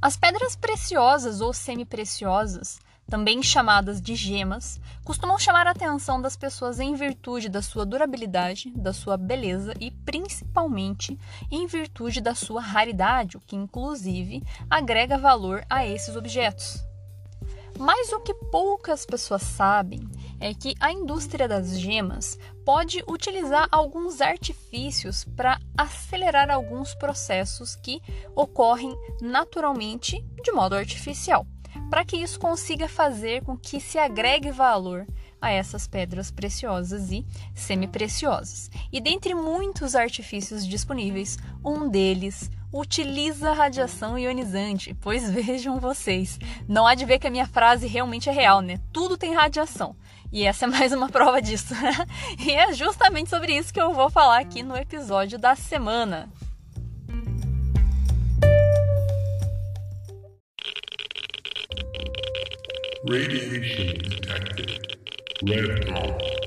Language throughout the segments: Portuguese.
As pedras preciosas ou semi-preciosas, também chamadas de gemas, costumam chamar a atenção das pessoas em virtude da sua durabilidade, da sua beleza e principalmente em virtude da sua raridade, o que inclusive agrega valor a esses objetos. Mas o que poucas pessoas sabem é que a indústria das gemas pode utilizar alguns artifícios para acelerar alguns processos que ocorrem naturalmente de modo artificial, para que isso consiga fazer com que se agregue valor a essas pedras preciosas e semi-preciosas. E dentre muitos artifícios disponíveis, um deles utiliza radiação ionizante, pois vejam vocês, não há de ver que a minha frase realmente é real, né? Tudo tem radiação. E essa é mais uma prova disso. e é justamente sobre isso que eu vou falar aqui no episódio da semana. Radiation detected. Red dot.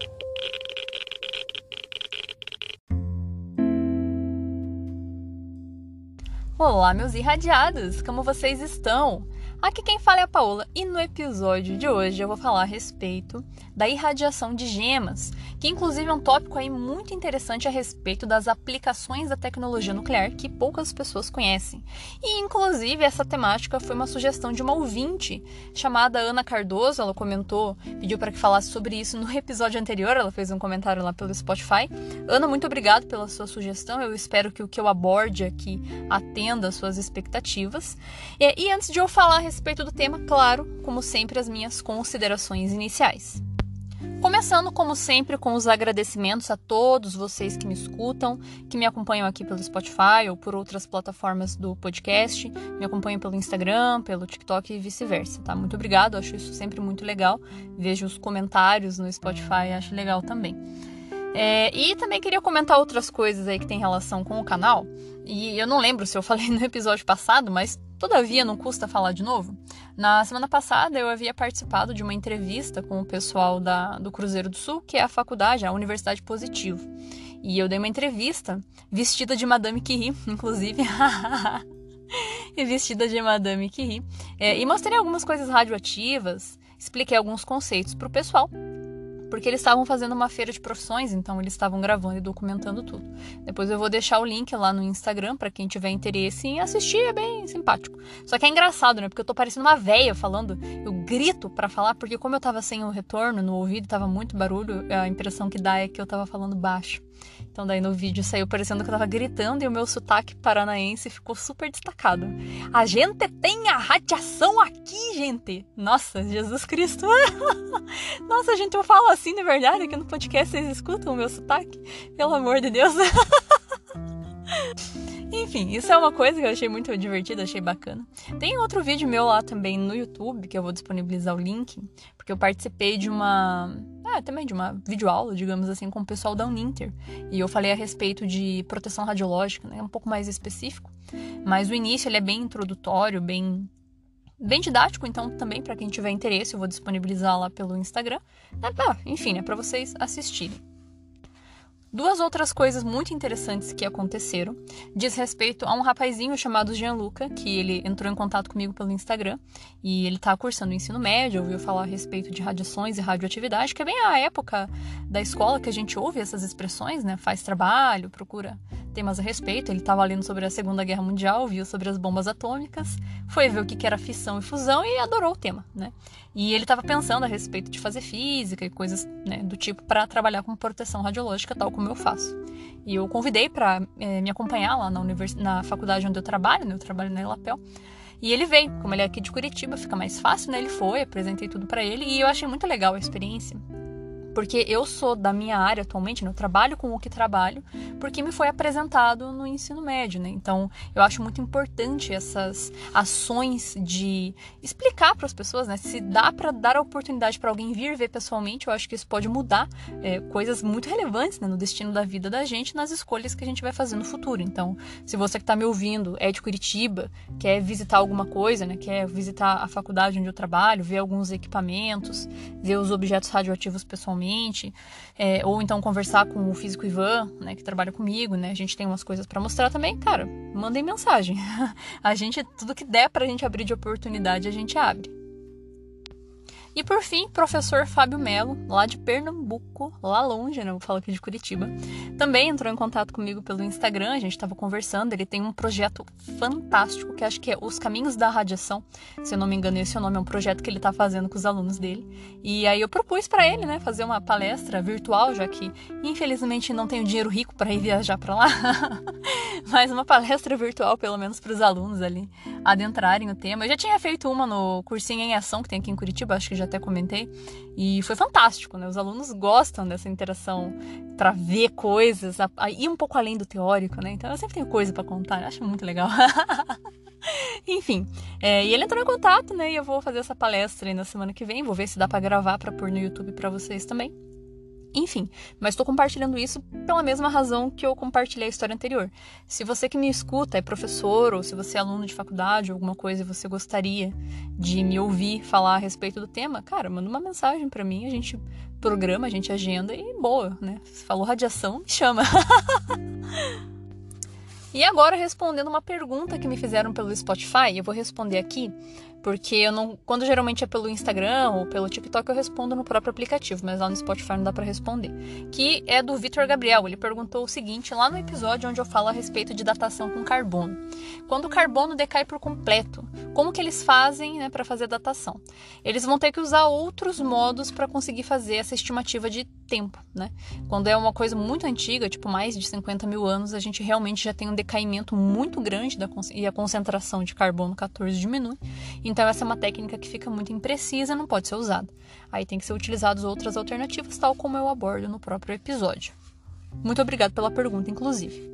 Olá, meus irradiados! Como vocês estão? Aqui quem fala é a Paola e no episódio de hoje eu vou falar a respeito da irradiação de gemas, que inclusive é um tópico aí muito interessante a respeito das aplicações da tecnologia nuclear que poucas pessoas conhecem. E inclusive essa temática foi uma sugestão de uma ouvinte chamada Ana Cardoso, ela comentou, pediu para que falasse sobre isso no episódio anterior, ela fez um comentário lá pelo Spotify. Ana, muito obrigado pela sua sugestão. Eu espero que o que eu aborde aqui atenda às suas expectativas. E, e antes de eu falar a respeito do tema, claro, como sempre as minhas considerações iniciais. Começando, como sempre, com os agradecimentos a todos vocês que me escutam, que me acompanham aqui pelo Spotify ou por outras plataformas do podcast, me acompanham pelo Instagram, pelo TikTok e vice-versa, tá? Muito obrigado, acho isso sempre muito legal. Vejo os comentários no Spotify, acho legal também. É, e também queria comentar outras coisas aí que tem relação com o canal. E eu não lembro se eu falei no episódio passado, mas Todavia, não custa falar de novo. Na semana passada, eu havia participado de uma entrevista com o pessoal da, do Cruzeiro do Sul, que é a faculdade, a Universidade Positivo. E eu dei uma entrevista vestida de Madame Curie, inclusive. e vestida de Madame Curie. É, e mostrei algumas coisas radioativas, expliquei alguns conceitos para o pessoal porque eles estavam fazendo uma feira de profissões, então eles estavam gravando e documentando tudo. Depois eu vou deixar o link lá no Instagram para quem tiver interesse em assistir, é bem simpático. Só que é engraçado, né? Porque eu tô parecendo uma véia falando, eu grito para falar, porque como eu tava sem o retorno no ouvido, tava muito barulho, a impressão que dá é que eu tava falando baixo. Então daí no vídeo saiu parecendo que eu tava gritando e o meu sotaque paranaense ficou super destacado. A gente tem a radiação aqui, gente! Nossa, Jesus Cristo! Nossa, gente, eu falo assim de verdade aqui no podcast, vocês escutam o meu sotaque? Pelo amor de Deus! Enfim, isso é uma coisa que eu achei muito divertida, achei bacana. Tem outro vídeo meu lá também no YouTube, que eu vou disponibilizar o link, porque eu participei de uma. Ah, também de uma videoaula, digamos assim, com o pessoal da Uninter. E eu falei a respeito de proteção radiológica, né? Um pouco mais específico. Mas o início ele é bem introdutório, bem bem didático, então também para quem tiver interesse eu vou disponibilizar lá pelo Instagram. Ah, enfim, é para vocês assistirem. Duas outras coisas muito interessantes que aconteceram diz respeito a um rapazinho chamado Gianluca, que ele entrou em contato comigo pelo Instagram e ele está cursando o ensino médio, ouviu falar a respeito de radiações e radioatividade, que é bem a época da escola que a gente ouve essas expressões, né? Faz trabalho, procura temas a respeito. Ele estava lendo sobre a Segunda Guerra Mundial, viu sobre as bombas atômicas, foi ver o que era fissão e fusão e adorou o tema, né? E ele estava pensando a respeito de fazer física e coisas né, do tipo para trabalhar com proteção radiológica, tal como eu faço. E eu convidei para é, eh, me acompanhar lá na, univers... na faculdade onde eu trabalho, né? Eu trabalho na Elapel. E ele veio, como ele é aqui de Curitiba, fica mais fácil, né? Ele foi, apresentei tudo para ele e eu achei muito legal a experiência porque eu sou da minha área atualmente, né? eu trabalho com o que trabalho, porque me foi apresentado no ensino médio, né? Então, eu acho muito importante essas ações de explicar para as pessoas, né? Se dá para dar a oportunidade para alguém vir ver pessoalmente, eu acho que isso pode mudar é, coisas muito relevantes né? no destino da vida da gente, nas escolhas que a gente vai fazer no futuro. Então, se você que está me ouvindo é de Curitiba, quer visitar alguma coisa, né? Quer visitar a faculdade onde eu trabalho, ver alguns equipamentos, ver os objetos radioativos pessoalmente pessoalmente, é, ou então conversar com o físico Ivan, né, que trabalha comigo, né? A gente tem umas coisas para mostrar também, cara, mandem mensagem. a gente, tudo que der pra gente abrir de oportunidade, a gente abre. E por fim, professor Fábio Melo, lá de Pernambuco, lá longe, né? Eu falo aqui de Curitiba, também entrou em contato comigo pelo Instagram, a gente estava conversando. Ele tem um projeto fantástico que acho que é Os Caminhos da Radiação. Se eu não me engano, esse é o nome, é um projeto que ele está fazendo com os alunos dele. E aí eu propus para ele, né, fazer uma palestra virtual, já que infelizmente não tenho dinheiro rico para ir viajar para lá. Mas uma palestra virtual, pelo menos para os alunos ali adentrarem o tema. Eu já tinha feito uma no cursinho em ação que tem aqui em Curitiba, acho que já até comentei, e foi fantástico, né? Os alunos gostam dessa interação para ver coisas, a, a, ir um pouco além do teórico, né? Então eu sempre tenho coisa para contar, acho muito legal. Enfim, é, e ele entrou em contato, né? E eu vou fazer essa palestra aí na semana que vem, vou ver se dá para gravar para pôr no YouTube para vocês também. Enfim, mas estou compartilhando isso pela mesma razão que eu compartilhei a história anterior. Se você que me escuta é professor ou se você é aluno de faculdade ou alguma coisa e você gostaria de me ouvir falar a respeito do tema, cara, manda uma mensagem para mim, a gente programa, a gente agenda e boa, né? Se falou radiação, me chama. e agora respondendo uma pergunta que me fizeram pelo Spotify, eu vou responder aqui porque eu não. Quando geralmente é pelo Instagram ou pelo TikTok, eu respondo no próprio aplicativo, mas lá no Spotify não dá para responder. Que é do Vitor Gabriel. Ele perguntou o seguinte lá no episódio onde eu falo a respeito de datação com carbono. Quando o carbono decai por completo, como que eles fazem né, para fazer a datação? Eles vão ter que usar outros modos para conseguir fazer essa estimativa de tempo, né? Quando é uma coisa muito antiga, tipo mais de 50 mil anos, a gente realmente já tem um decaimento muito grande da, e a concentração de carbono 14 diminui. Então, essa é uma técnica que fica muito imprecisa, não pode ser usada. Aí tem que ser utilizadas outras alternativas, tal como eu abordo no próprio episódio. Muito obrigado pela pergunta, inclusive.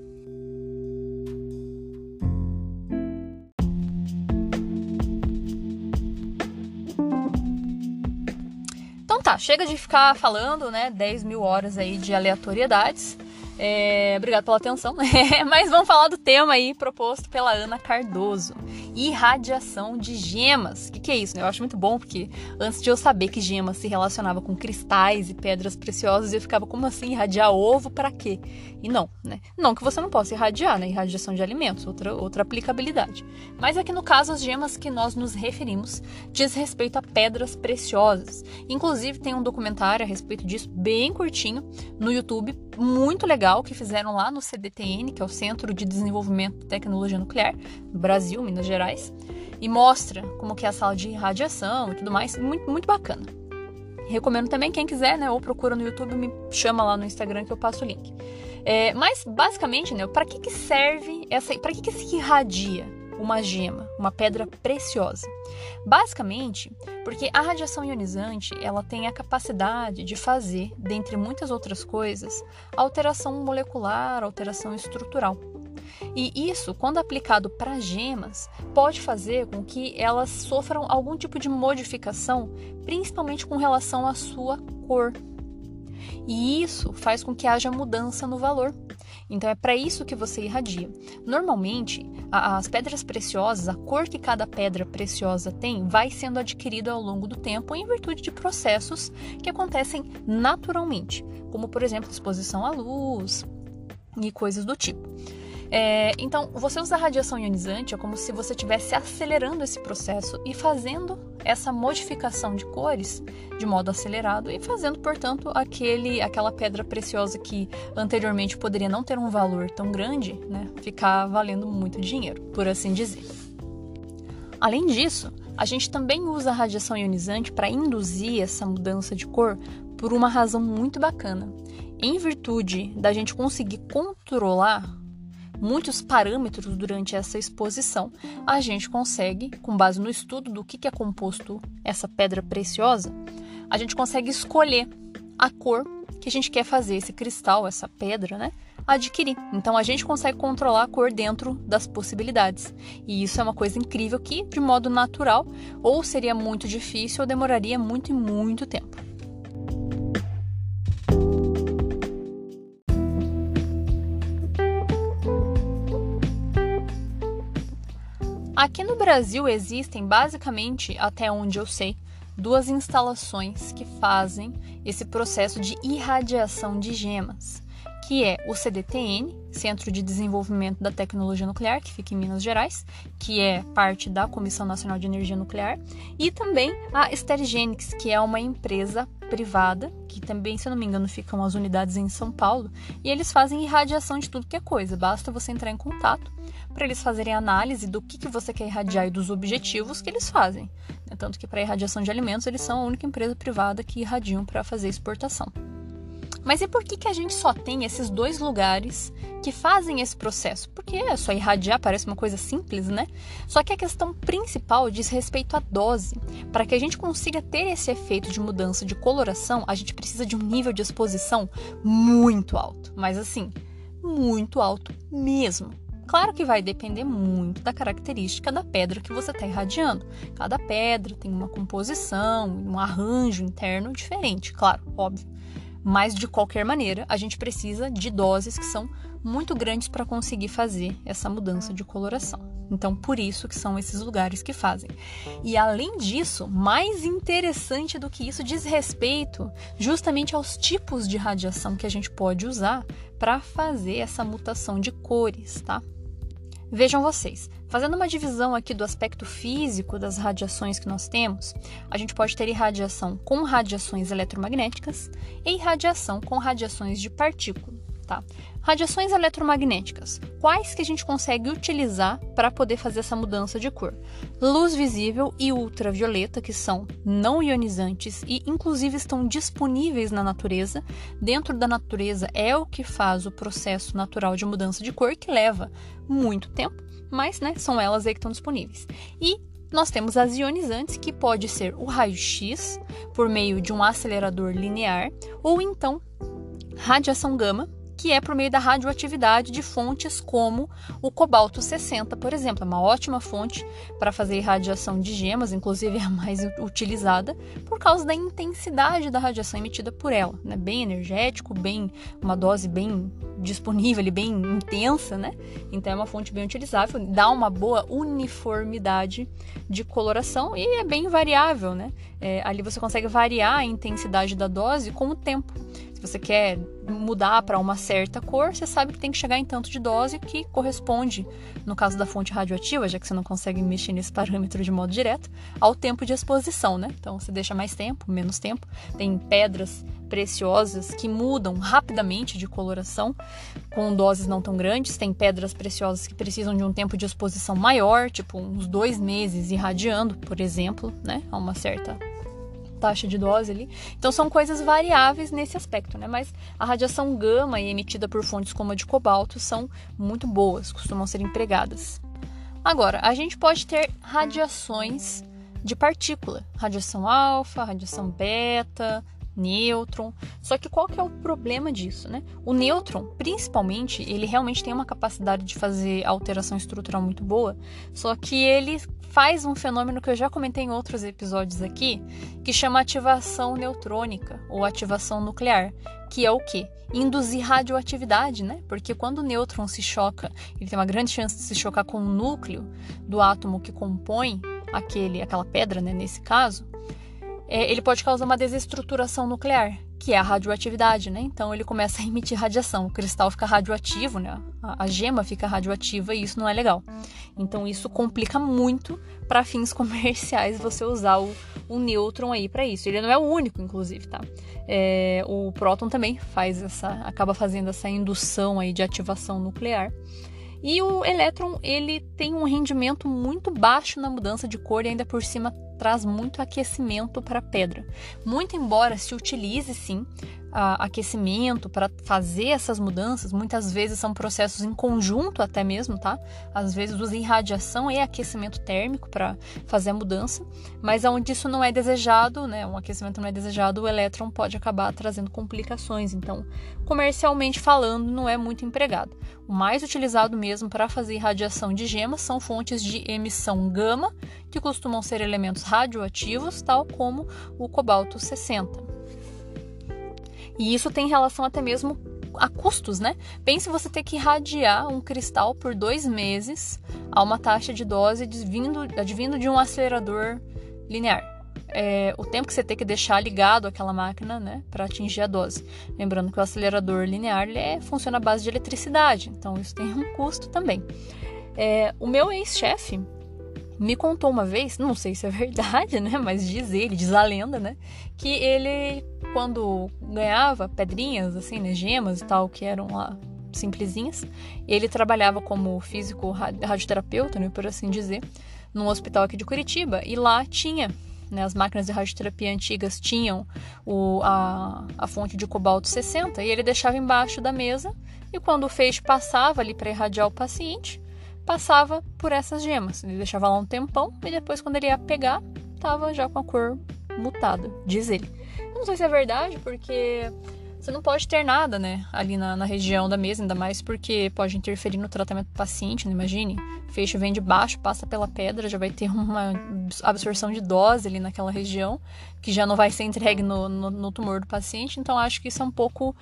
Então tá, chega de ficar falando, né? 10 mil horas aí de aleatoriedades. É, obrigado pela atenção. Mas vamos falar do tema aí proposto pela Ana Cardoso irradiação de gemas. O que, que, é isso? Né? Eu acho muito bom porque antes de eu saber que gemas se relacionava com cristais e pedras preciosas, eu ficava como assim irradiar ovo para quê? E não, né? Não que você não possa irradiar, né? Irradiação de alimentos, outra outra aplicabilidade. Mas aqui no caso as gemas que nós nos referimos diz respeito a pedras preciosas. Inclusive tem um documentário a respeito disso bem curtinho no YouTube, muito legal que fizeram lá no CDTN, que é o Centro de Desenvolvimento de Tecnologia Nuclear, no Brasil, Minas Gerais e mostra como que é a sala de radiação e tudo mais, muito, muito bacana. Recomendo também quem quiser, né, ou procura no YouTube, me chama lá no Instagram que eu passo o link. É, mas basicamente, né, para que, que serve essa, para que, que se irradia uma gema, uma pedra preciosa? Basicamente, porque a radiação ionizante ela tem a capacidade de fazer, dentre muitas outras coisas, alteração molecular, alteração estrutural. E isso, quando aplicado para gemas, pode fazer com que elas sofram algum tipo de modificação, principalmente com relação à sua cor. E isso faz com que haja mudança no valor. Então é para isso que você irradia. Normalmente, as pedras preciosas, a cor que cada pedra preciosa tem, vai sendo adquirida ao longo do tempo em virtude de processos que acontecem naturalmente, como por exemplo exposição à luz e coisas do tipo. É, então, você usar radiação ionizante é como se você estivesse acelerando esse processo e fazendo essa modificação de cores de modo acelerado e fazendo, portanto, aquele, aquela pedra preciosa que anteriormente poderia não ter um valor tão grande, né, ficar valendo muito dinheiro, por assim dizer. Além disso, a gente também usa a radiação ionizante para induzir essa mudança de cor por uma razão muito bacana. Em virtude da gente conseguir controlar muitos parâmetros durante essa exposição, a gente consegue, com base no estudo do que é composto essa pedra preciosa, a gente consegue escolher a cor que a gente quer fazer esse cristal, essa pedra, né? Adquirir. Então a gente consegue controlar a cor dentro das possibilidades. E isso é uma coisa incrível que, de modo natural, ou seria muito difícil ou demoraria muito e muito tempo. Brasil existem basicamente, até onde eu sei, duas instalações que fazem esse processo de irradiação de gemas, que é o CDTN, Centro de Desenvolvimento da Tecnologia Nuclear, que fica em Minas Gerais, que é parte da Comissão Nacional de Energia Nuclear, e também a Sterigenics, que é uma empresa privada, que também, se eu não me engano, ficam as unidades em São Paulo, e eles fazem irradiação de tudo que é coisa. Basta você entrar em contato para eles fazerem análise do que, que você quer irradiar e dos objetivos que eles fazem. Tanto que para irradiação de alimentos, eles são a única empresa privada que irradiam para fazer exportação. Mas e por que, que a gente só tem esses dois lugares que fazem esse processo? Porque é só irradiar parece uma coisa simples, né? Só que a questão principal diz respeito à dose. Para que a gente consiga ter esse efeito de mudança de coloração, a gente precisa de um nível de exposição muito alto. Mas assim, muito alto mesmo. Claro que vai depender muito da característica da pedra que você está irradiando. Cada pedra tem uma composição, um arranjo interno diferente, claro, óbvio. Mas de qualquer maneira, a gente precisa de doses que são muito grandes para conseguir fazer essa mudança de coloração. Então, por isso que são esses lugares que fazem. E além disso, mais interessante do que isso diz respeito justamente aos tipos de radiação que a gente pode usar para fazer essa mutação de cores, tá? Vejam vocês, fazendo uma divisão aqui do aspecto físico das radiações que nós temos, a gente pode ter irradiação com radiações eletromagnéticas e irradiação com radiações de partícula, tá? Radiações eletromagnéticas. Quais que a gente consegue utilizar para poder fazer essa mudança de cor? Luz visível e ultravioleta, que são não ionizantes e inclusive estão disponíveis na natureza. Dentro da natureza é o que faz o processo natural de mudança de cor, que leva muito tempo, mas né, são elas aí que estão disponíveis. E nós temos as ionizantes, que pode ser o raio-x por meio de um acelerador linear, ou então radiação gama, que é por meio da radioatividade de fontes como o cobalto 60, por exemplo. É uma ótima fonte para fazer radiação de gemas, inclusive é a mais utilizada, por causa da intensidade da radiação emitida por ela. Né? Bem energético, bem uma dose bem disponível, bem intensa, né? Então é uma fonte bem utilizável, dá uma boa uniformidade de coloração e é bem variável, né? É, ali você consegue variar a intensidade da dose com o tempo. Você quer mudar para uma certa cor, você sabe que tem que chegar em tanto de dose que corresponde, no caso da fonte radioativa, já que você não consegue mexer nesse parâmetro de modo direto, ao tempo de exposição, né? Então você deixa mais tempo, menos tempo. Tem pedras preciosas que mudam rapidamente de coloração com doses não tão grandes. Tem pedras preciosas que precisam de um tempo de exposição maior, tipo uns dois meses irradiando, por exemplo, né? A uma certa taxa de dose ali. Então são coisas variáveis nesse aspecto, né? Mas a radiação gama emitida por fontes como a de cobalto são muito boas, costumam ser empregadas. Agora, a gente pode ter radiações de partícula, radiação alfa, radiação beta, nêutron. Só que qual que é o problema disso, né? O nêutron, principalmente, ele realmente tem uma capacidade de fazer alteração estrutural muito boa, só que ele faz um fenômeno que eu já comentei em outros episódios aqui, que chama ativação neutrônica ou ativação nuclear, que é o que? Induzir radioatividade, né? Porque quando o nêutron se choca, ele tem uma grande chance de se chocar com o núcleo do átomo que compõe aquele, aquela pedra, né, nesse caso, é, ele pode causar uma desestruturação nuclear, que é a radioatividade, né? Então ele começa a emitir radiação. O cristal fica radioativo, né? A, a gema fica radioativa e isso não é legal. Então isso complica muito para fins comerciais você usar o, o nêutron aí para isso. Ele não é o único, inclusive, tá? É, o próton também faz essa, acaba fazendo essa indução aí de ativação nuclear. E o elétron, ele tem um rendimento muito baixo na mudança de cor e ainda por cima traz muito aquecimento para a pedra. Muito embora se utilize sim aquecimento para fazer essas mudanças, muitas vezes são processos em conjunto até mesmo, tá? Às vezes usa irradiação e aquecimento térmico para fazer a mudança, mas onde isso não é desejado, né? Um aquecimento não é desejado, o elétron pode acabar trazendo complicações. Então, comercialmente falando, não é muito empregado. O mais utilizado mesmo para fazer irradiação de gemas são fontes de emissão gama, que costumam ser elementos radioativos, tal como o cobalto 60. E isso tem relação até mesmo a custos, né? Pense você ter que irradiar um cristal por dois meses a uma taxa de dose advindo, advindo de um acelerador linear. é, o tempo que você tem que deixar ligado aquela máquina, né, para atingir a dose. Lembrando que o acelerador linear ele é, funciona à base de eletricidade, então isso tem um custo também. É, o meu ex-chefe me contou uma vez, não sei se é verdade, né, mas diz ele, diz a lenda, né, que ele quando ganhava pedrinhas, assim, né, gemas e tal, que eram lá simplesinhas, ele trabalhava como físico radioterapeuta, né, por assim dizer, num hospital aqui de Curitiba e lá tinha né, as máquinas de radioterapia antigas tinham o, a, a fonte de cobalto 60 e ele deixava embaixo da mesa e quando o feixe passava ali para irradiar o paciente, passava por essas gemas. Ele deixava lá um tempão e depois quando ele ia pegar, tava já com a cor mutada, diz ele. Eu não sei se é verdade, porque você não pode ter nada, né, ali na, na, região da mesa, ainda mais porque pode interferir no tratamento do paciente, não né? imagine. Feixe vem de baixo, passa pela pedra, já vai ter uma absorção de dose ali naquela região, que já não vai ser entregue no, no, no tumor do paciente, então acho que isso é um pouco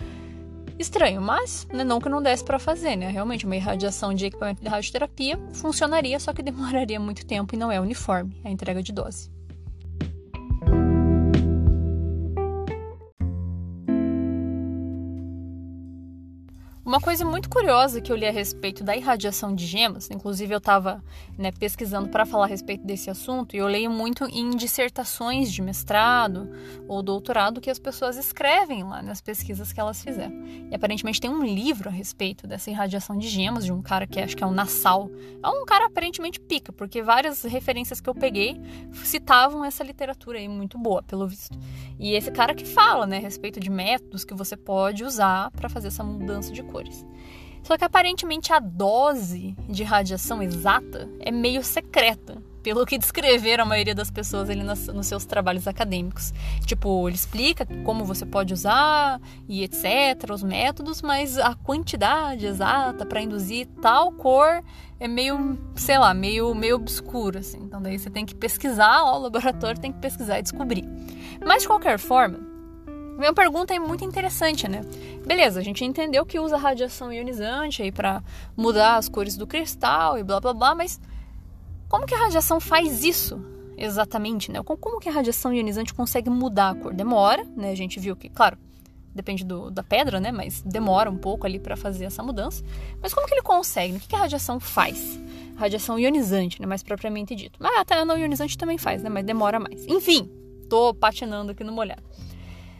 estranho, mas né, não que não desse para fazer, né? Realmente, uma irradiação de equipamento de radioterapia funcionaria, só que demoraria muito tempo e não é uniforme a entrega de dose. Uma coisa muito curiosa que eu li a respeito da irradiação de gemas, inclusive eu estava né, pesquisando para falar a respeito desse assunto, e eu leio muito em dissertações de mestrado ou doutorado que as pessoas escrevem lá nas pesquisas que elas fizeram. E aparentemente tem um livro a respeito dessa irradiação de gemas de um cara que acho que é o Nassau. É um cara aparentemente pica, porque várias referências que eu peguei citavam essa literatura aí muito boa, pelo visto. E esse cara que fala né, a respeito de métodos que você pode usar para fazer essa mudança de cores. Só que aparentemente a dose de radiação exata é meio secreta, pelo que descreveram a maioria das pessoas ali nos, nos seus trabalhos acadêmicos. Tipo, ele explica como você pode usar e etc, os métodos, mas a quantidade exata para induzir tal cor é meio, sei lá, meio, meio obscuro, assim. Então daí você tem que pesquisar, ó, o laboratório tem que pesquisar e descobrir. Mas de qualquer forma, minha pergunta é muito interessante, né? Beleza, a gente entendeu que usa radiação ionizante aí para mudar as cores do cristal e blá blá blá, mas como que a radiação faz isso exatamente, né? Como que a radiação ionizante consegue mudar a cor? Demora, né? A gente viu que, claro, depende do, da pedra, né? Mas demora um pouco ali para fazer essa mudança. Mas como que ele consegue? O que, que a radiação faz? Radiação ionizante, né? Mais propriamente dito. Mas até a não ionizante também faz, né? Mas demora mais. Enfim, tô patinando aqui no molhado.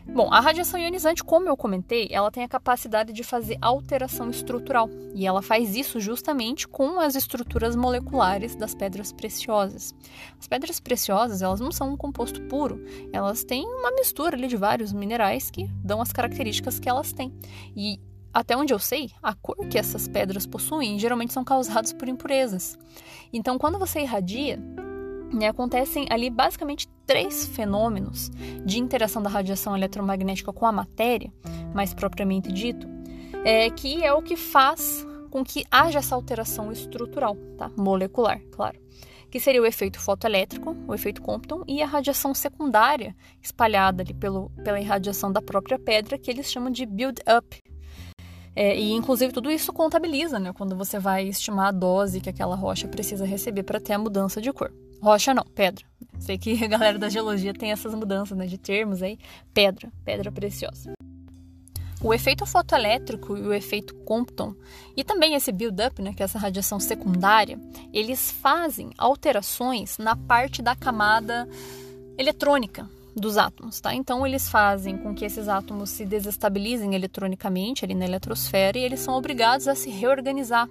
Bom, a radiação ionizante, como eu comentei, ela tem a capacidade de fazer alteração estrutural e ela faz isso justamente com as estruturas moleculares das pedras preciosas. As pedras preciosas, elas não são um composto puro, elas têm uma mistura ali de vários minerais que dão as características que elas têm. E até onde eu sei, a cor que essas pedras possuem geralmente são causadas por impurezas. Então, quando você irradia, né, acontecem ali basicamente três fenômenos de interação da radiação eletromagnética com a matéria, mais propriamente dito, é, que é o que faz com que haja essa alteração estrutural, tá? molecular, claro, que seria o efeito fotoelétrico, o efeito Compton e a radiação secundária espalhada ali pelo, pela irradiação da própria pedra, que eles chamam de build-up. É, e inclusive tudo isso contabiliza, né, quando você vai estimar a dose que aquela rocha precisa receber para ter a mudança de cor. Rocha não, pedra. Sei que a galera da geologia tem essas mudanças né, de termos aí. Pedra, pedra preciosa. O efeito fotoelétrico e o efeito Compton, e também esse build-up, né, que é essa radiação secundária, eles fazem alterações na parte da camada eletrônica dos átomos, tá? Então eles fazem com que esses átomos se desestabilizem eletronicamente ali na eletrosfera e eles são obrigados a se reorganizar?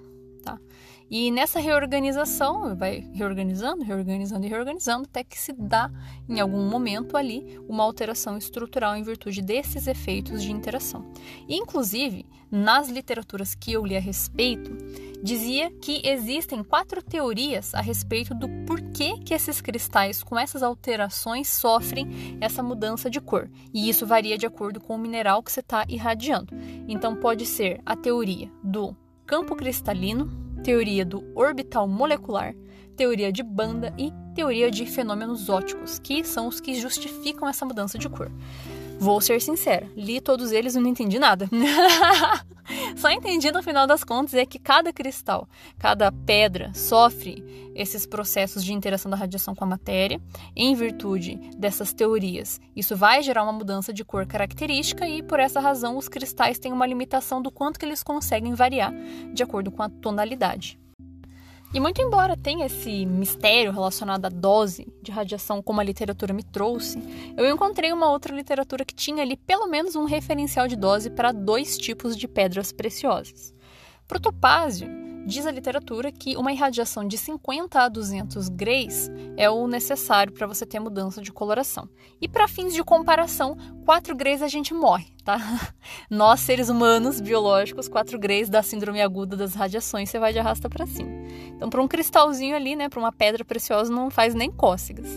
E nessa reorganização, vai reorganizando, reorganizando e reorganizando, até que se dá, em algum momento ali, uma alteração estrutural em virtude desses efeitos de interação. Inclusive, nas literaturas que eu li a respeito, dizia que existem quatro teorias a respeito do porquê que esses cristais com essas alterações sofrem essa mudança de cor. E isso varia de acordo com o mineral que você está irradiando. Então, pode ser a teoria do campo cristalino, teoria do orbital molecular, teoria de banda e teoria de fenômenos óticos, que são os que justificam essa mudança de cor. Vou ser sincera, li todos eles e não entendi nada. Só entendi no final das contas é que cada cristal, cada pedra sofre esses processos de interação da radiação com a matéria, em virtude dessas teorias. Isso vai gerar uma mudança de cor característica e por essa razão os cristais têm uma limitação do quanto que eles conseguem variar de acordo com a tonalidade. E muito embora tenha esse mistério relacionado à dose de radiação como a literatura me trouxe, eu encontrei uma outra literatura que tinha ali pelo menos um referencial de dose para dois tipos de pedras preciosas. Para o topázio, Diz a literatura que uma irradiação de 50 a 200 grays é o necessário para você ter mudança de coloração. E para fins de comparação, 4 grays a gente morre, tá? Nós, seres humanos biológicos, 4 grays da síndrome aguda das radiações, você vai de arrasta para cima. Então, para um cristalzinho ali, né, para uma pedra preciosa, não faz nem cócegas.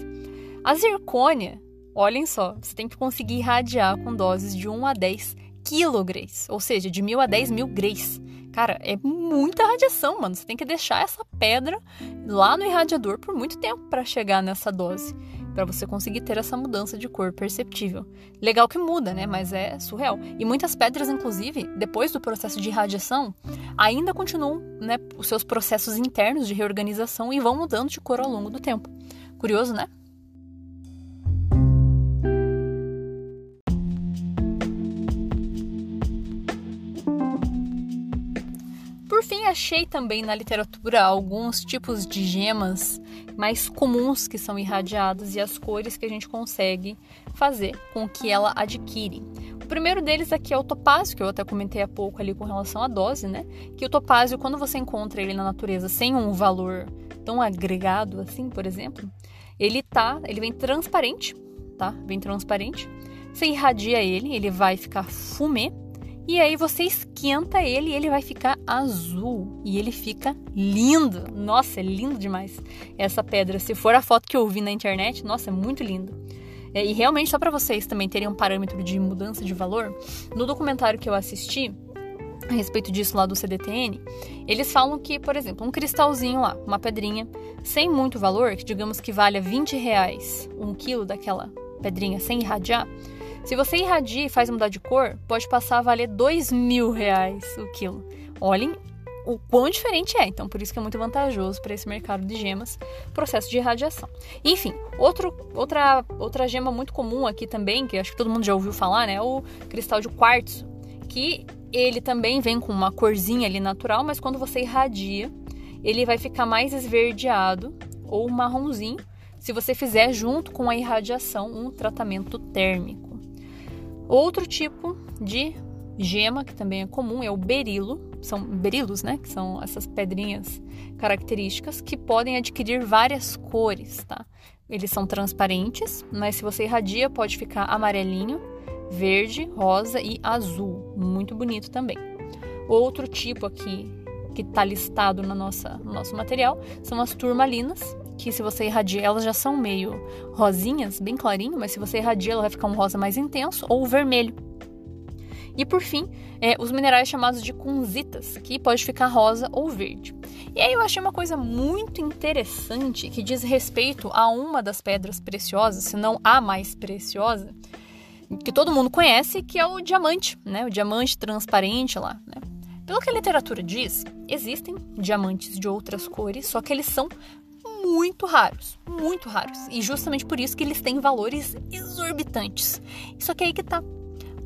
A zircônia, olhem só, você tem que conseguir irradiar com doses de 1 a 10 quilograys, ou seja, de 1000 a 10 mil grays. Cara, é muita radiação, mano. Você tem que deixar essa pedra lá no irradiador por muito tempo para chegar nessa dose, para você conseguir ter essa mudança de cor perceptível. Legal que muda, né? Mas é surreal. E muitas pedras, inclusive, depois do processo de irradiação, ainda continuam, né, os seus processos internos de reorganização e vão mudando de cor ao longo do tempo. Curioso, né? Fim, achei também na literatura alguns tipos de gemas mais comuns que são irradiadas e as cores que a gente consegue fazer com que ela adquire. O primeiro deles aqui é o topázio, que eu até comentei há pouco ali com relação à dose, né? Que o topázio, quando você encontra ele na natureza sem um valor tão agregado assim, por exemplo, ele tá, ele vem transparente, tá? Vem transparente. Você irradia ele, ele vai ficar fumê e aí você esquenta ele e ele vai ficar azul. E ele fica lindo. Nossa, é lindo demais essa pedra. Se for a foto que eu vi na internet, nossa, é muito lindo. É, e realmente, só para vocês também terem um parâmetro de mudança de valor, no documentário que eu assisti, a respeito disso lá do CDTN, eles falam que, por exemplo, um cristalzinho lá, uma pedrinha, sem muito valor, que digamos que valha 20 reais um quilo daquela pedrinha sem irradiar, se você irradia e faz mudar de cor, pode passar a valer dois mil reais o quilo. Olhem o quão diferente é. Então, por isso que é muito vantajoso para esse mercado de gemas, processo de irradiação. Enfim, outro, outra, outra gema muito comum aqui também, que acho que todo mundo já ouviu falar, né? É o cristal de quartzo, que ele também vem com uma corzinha ali natural, mas quando você irradia, ele vai ficar mais esverdeado ou marronzinho, se você fizer junto com a irradiação um tratamento térmico. Outro tipo de gema que também é comum é o berilo, são berilos, né, que são essas pedrinhas características que podem adquirir várias cores, tá? Eles são transparentes, mas se você irradia pode ficar amarelinho, verde, rosa e azul, muito bonito também. Outro tipo aqui que está listado na nossa, no nosso material são as turmalinas, que se você irradia, elas já são meio rosinhas, bem clarinho, mas se você irradia, ela vai ficar um rosa mais intenso ou vermelho. E por fim, é, os minerais chamados de kunzitas, que pode ficar rosa ou verde. E aí eu achei uma coisa muito interessante que diz respeito a uma das pedras preciosas, se não a mais preciosa, que todo mundo conhece, que é o diamante, né? O diamante transparente lá, né? Pelo que a literatura diz, existem diamantes de outras cores, só que eles são muito raros, muito raros. E justamente por isso que eles têm valores exorbitantes. Só que aí que tá.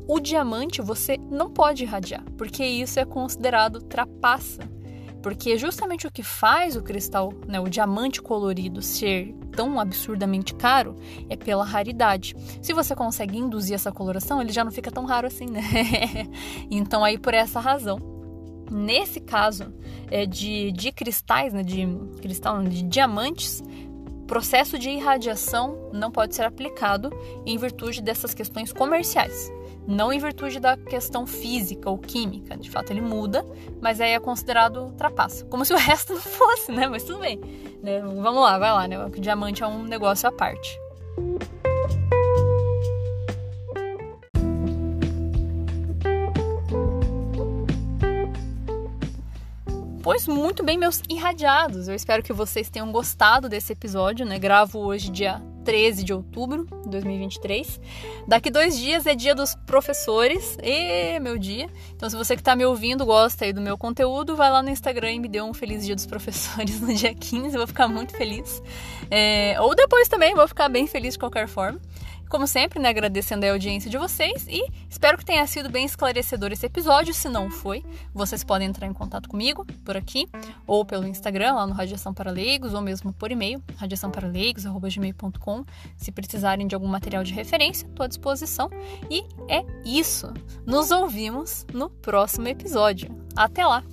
O diamante você não pode irradiar, porque isso é considerado trapaça. Porque justamente o que faz o cristal, né, o diamante colorido ser tão absurdamente caro é pela raridade. Se você consegue induzir essa coloração, ele já não fica tão raro assim, né? então aí por essa razão Nesse caso é, de, de cristais, né, de cristal, de diamantes, processo de irradiação não pode ser aplicado em virtude dessas questões comerciais, não em virtude da questão física ou química. De fato, ele muda, mas aí é considerado trapaça, como se o resto não fosse, né? Mas tudo bem. Né? Vamos lá, vai lá, né? O diamante é um negócio à parte. Pois muito bem, meus irradiados. Eu espero que vocês tenham gostado desse episódio, né? Gravo hoje, dia 13 de outubro de 2023. Daqui dois dias é dia dos professores. E meu dia. Então, se você que está me ouvindo gosta aí do meu conteúdo, vai lá no Instagram e me dê um feliz dia dos professores no dia 15. Eu vou ficar muito feliz. É, ou depois também, vou ficar bem feliz de qualquer forma. Como sempre, né, agradecendo a audiência de vocês e espero que tenha sido bem esclarecedor esse episódio. Se não foi, vocês podem entrar em contato comigo por aqui ou pelo Instagram, lá no Radiação para Leigos, ou mesmo por e-mail, radiaçãoparaleigos.gmail.com. Se precisarem de algum material de referência, estou à disposição. E é isso. Nos ouvimos no próximo episódio. Até lá!